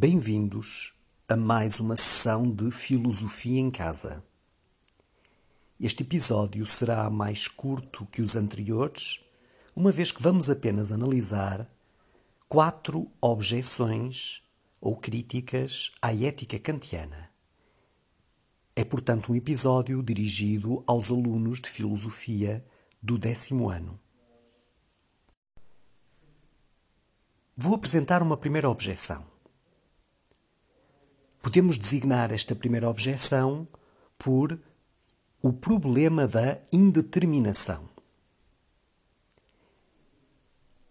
Bem-vindos a mais uma sessão de Filosofia em Casa. Este episódio será mais curto que os anteriores, uma vez que vamos apenas analisar quatro objeções ou críticas à ética kantiana. É, portanto, um episódio dirigido aos alunos de filosofia do décimo ano. Vou apresentar uma primeira objeção. Podemos designar esta primeira objeção por o problema da indeterminação.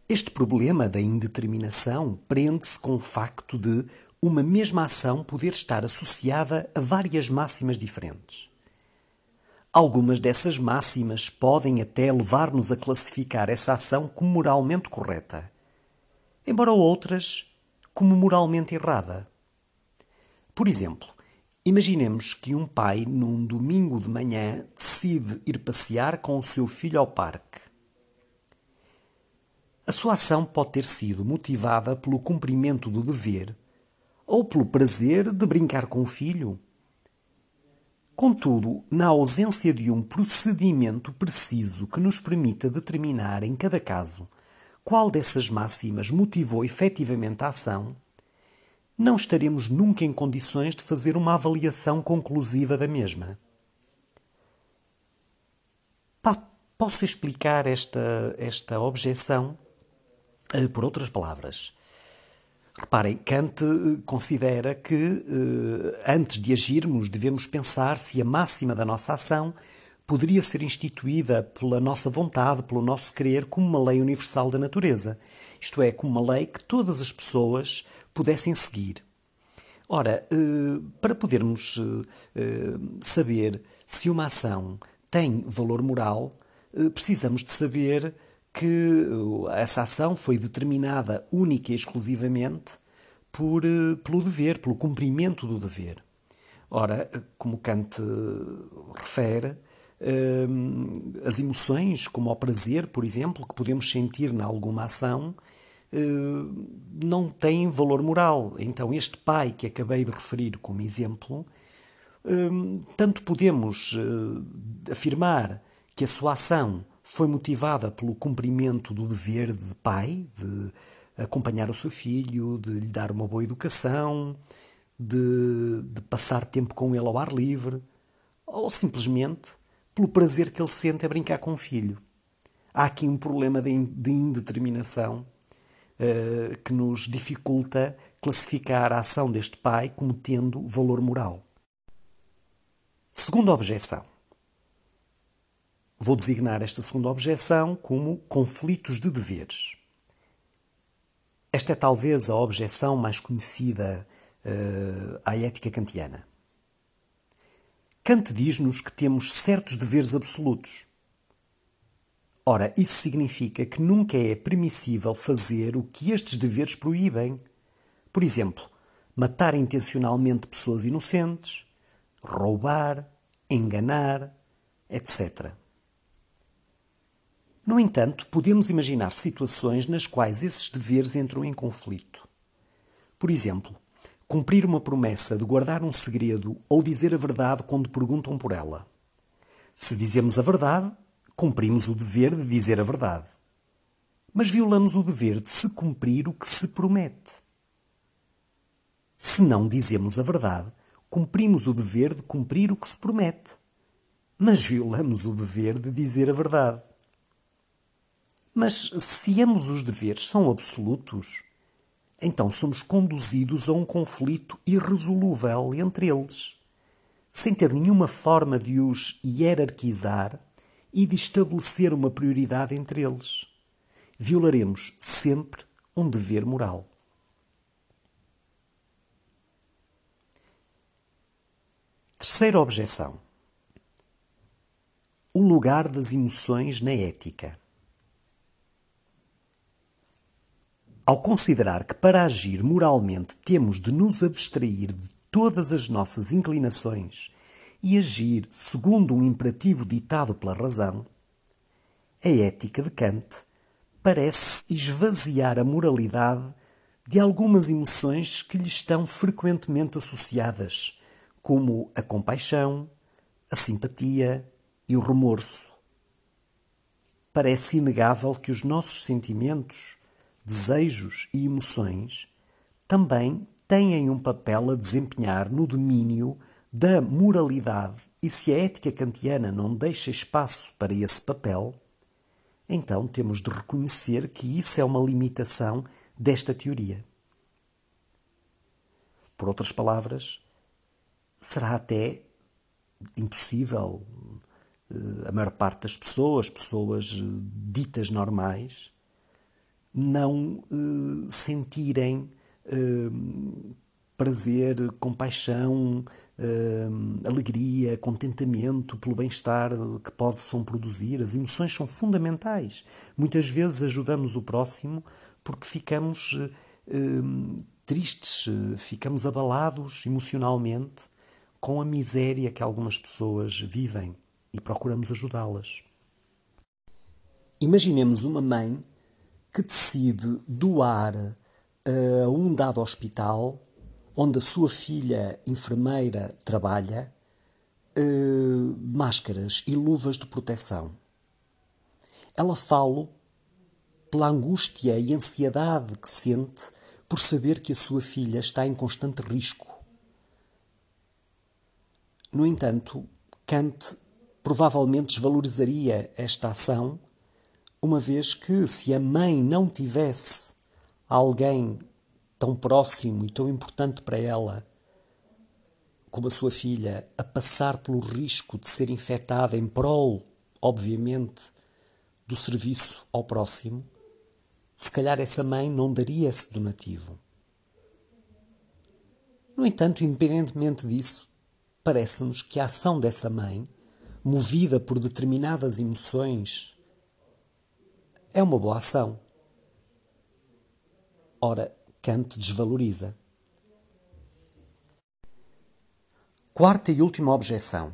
Este problema da indeterminação prende-se com o facto de uma mesma ação poder estar associada a várias máximas diferentes. Algumas dessas máximas podem até levar-nos a classificar essa ação como moralmente correta embora outras como moralmente errada. Por exemplo, imaginemos que um pai, num domingo de manhã, decide ir passear com o seu filho ao parque. A sua ação pode ter sido motivada pelo cumprimento do dever ou pelo prazer de brincar com o filho. Contudo, na ausência de um procedimento preciso que nos permita determinar em cada caso qual dessas máximas motivou efetivamente a ação, não estaremos nunca em condições de fazer uma avaliação conclusiva da mesma. Posso explicar esta, esta objeção uh, por outras palavras. Reparem, Kant uh, considera que uh, antes de agirmos devemos pensar se a máxima da nossa ação poderia ser instituída pela nossa vontade, pelo nosso querer, como uma lei universal da natureza. Isto é, como uma lei que todas as pessoas pudessem seguir. Ora, eh, para podermos eh, eh, saber se uma ação tem valor moral, precisamos de saber que essa ação foi determinada única e exclusivamente por, pelo dever, pelo cumprimento do dever. Ora, como Kant refere, as emoções, como o prazer, por exemplo, que podemos sentir em alguma ação, não têm valor moral. Então, este pai que acabei de referir como exemplo, tanto podemos eh, afirmar que a sua ação foi motivada pelo cumprimento do dever de pai, de acompanhar o seu filho, de lhe dar uma boa educação, de, de passar tempo com ele ao ar livre, ou simplesmente pelo prazer que ele sente a brincar com o filho. Há aqui um problema de indeterminação uh, que nos dificulta classificar a ação deste pai como tendo valor moral. Segunda objeção. Vou designar esta segunda objeção como conflitos de deveres. Esta é talvez a objeção mais conhecida uh, à ética kantiana. Kant diz-nos que temos certos deveres absolutos. Ora, isso significa que nunca é permissível fazer o que estes deveres proíbem. Por exemplo, matar intencionalmente pessoas inocentes, roubar, enganar, etc. No entanto, podemos imaginar situações nas quais esses deveres entram em conflito. Por exemplo, Cumprir uma promessa de guardar um segredo ou dizer a verdade quando perguntam por ela. Se dizemos a verdade, cumprimos o dever de dizer a verdade. Mas violamos o dever de se cumprir o que se promete. Se não dizemos a verdade, cumprimos o dever de cumprir o que se promete. Mas violamos o dever de dizer a verdade. Mas se ambos os deveres são absolutos, então somos conduzidos a um conflito irresolúvel entre eles, sem ter nenhuma forma de os hierarquizar e de estabelecer uma prioridade entre eles. Violaremos sempre um dever moral. Terceira objeção: o lugar das emoções na ética. Ao considerar que para agir moralmente temos de nos abstrair de todas as nossas inclinações e agir segundo um imperativo ditado pela razão, a ética de Kant parece esvaziar a moralidade de algumas emoções que lhe estão frequentemente associadas, como a compaixão, a simpatia e o remorso. Parece inegável que os nossos sentimentos, desejos e emoções também têm um papel a desempenhar no domínio da moralidade, e se a ética kantiana não deixa espaço para esse papel, então temos de reconhecer que isso é uma limitação desta teoria. Por outras palavras, será até impossível eh, a maior parte das pessoas, pessoas eh, ditas normais, não uh, sentirem uh, prazer, compaixão, uh, alegria, contentamento pelo bem-estar que possam produzir. As emoções são fundamentais. Muitas vezes ajudamos o próximo porque ficamos tristes, ficamos abalados emocionalmente com a miséria que algumas pessoas vivem e procuramos ajudá-las. Imaginemos uma mãe que decide doar eh, a um dado hospital onde a sua filha enfermeira trabalha eh, máscaras e luvas de proteção. Ela fala pela angústia e ansiedade que sente por saber que a sua filha está em constante risco. No entanto, Kant provavelmente desvalorizaria esta ação, uma vez que, se a mãe não tivesse alguém tão próximo e tão importante para ela como a sua filha a passar pelo risco de ser infectada em prol, obviamente, do serviço ao próximo, se calhar essa mãe não daria esse donativo. No entanto, independentemente disso, parece-nos que a ação dessa mãe, movida por determinadas emoções, é uma boa ação. Ora, Kant desvaloriza. Quarta e última objeção.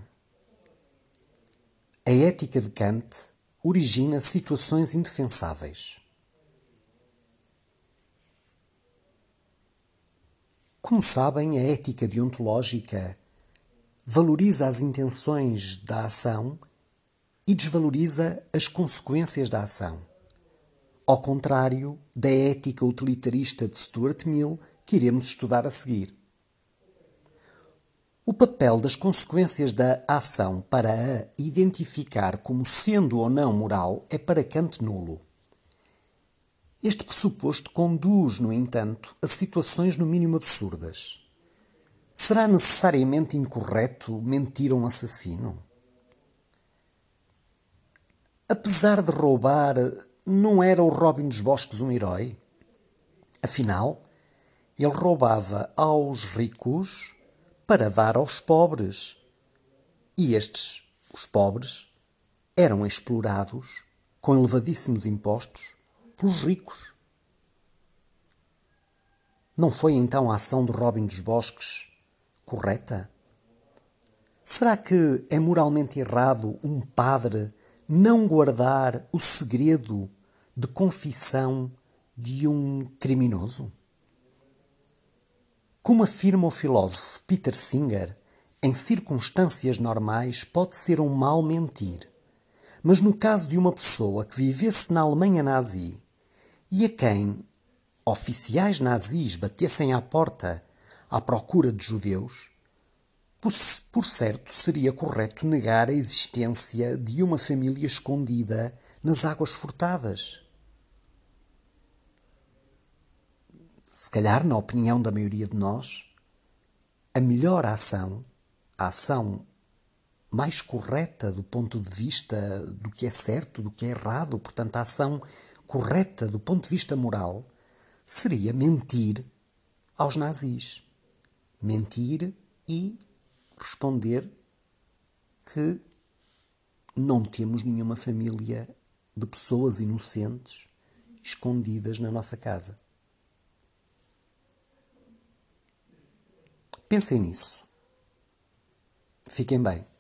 A ética de Kant origina situações indefensáveis. Como sabem, a ética deontológica valoriza as intenções da ação e desvaloriza as consequências da ação. Ao contrário da ética utilitarista de Stuart Mill que iremos estudar a seguir. O papel das consequências da ação para a identificar como sendo ou não moral é para Kant nulo. Este pressuposto conduz, no entanto, a situações no mínimo absurdas. Será necessariamente incorreto mentir a um assassino? Apesar de roubar, não era o Robin dos Bosques um herói? Afinal, ele roubava aos ricos para dar aos pobres. E estes, os pobres, eram explorados com elevadíssimos impostos pelos ricos. Não foi então a ação de Robin dos Bosques correta? Será que é moralmente errado um padre não guardar o segredo de confissão de um criminoso? Como afirma o filósofo Peter Singer, em circunstâncias normais pode ser um mal mentir. Mas no caso de uma pessoa que vivesse na Alemanha nazi e a quem oficiais nazis batessem à porta à procura de judeus, por certo seria correto negar a existência de uma família escondida nas águas furtadas. Se calhar, na opinião da maioria de nós, a melhor ação, a ação mais correta do ponto de vista do que é certo, do que é errado, portanto, a ação correta do ponto de vista moral, seria mentir aos nazis. Mentir e responder que não temos nenhuma família de pessoas inocentes escondidas na nossa casa. Pensem nisso. Fiquem bem.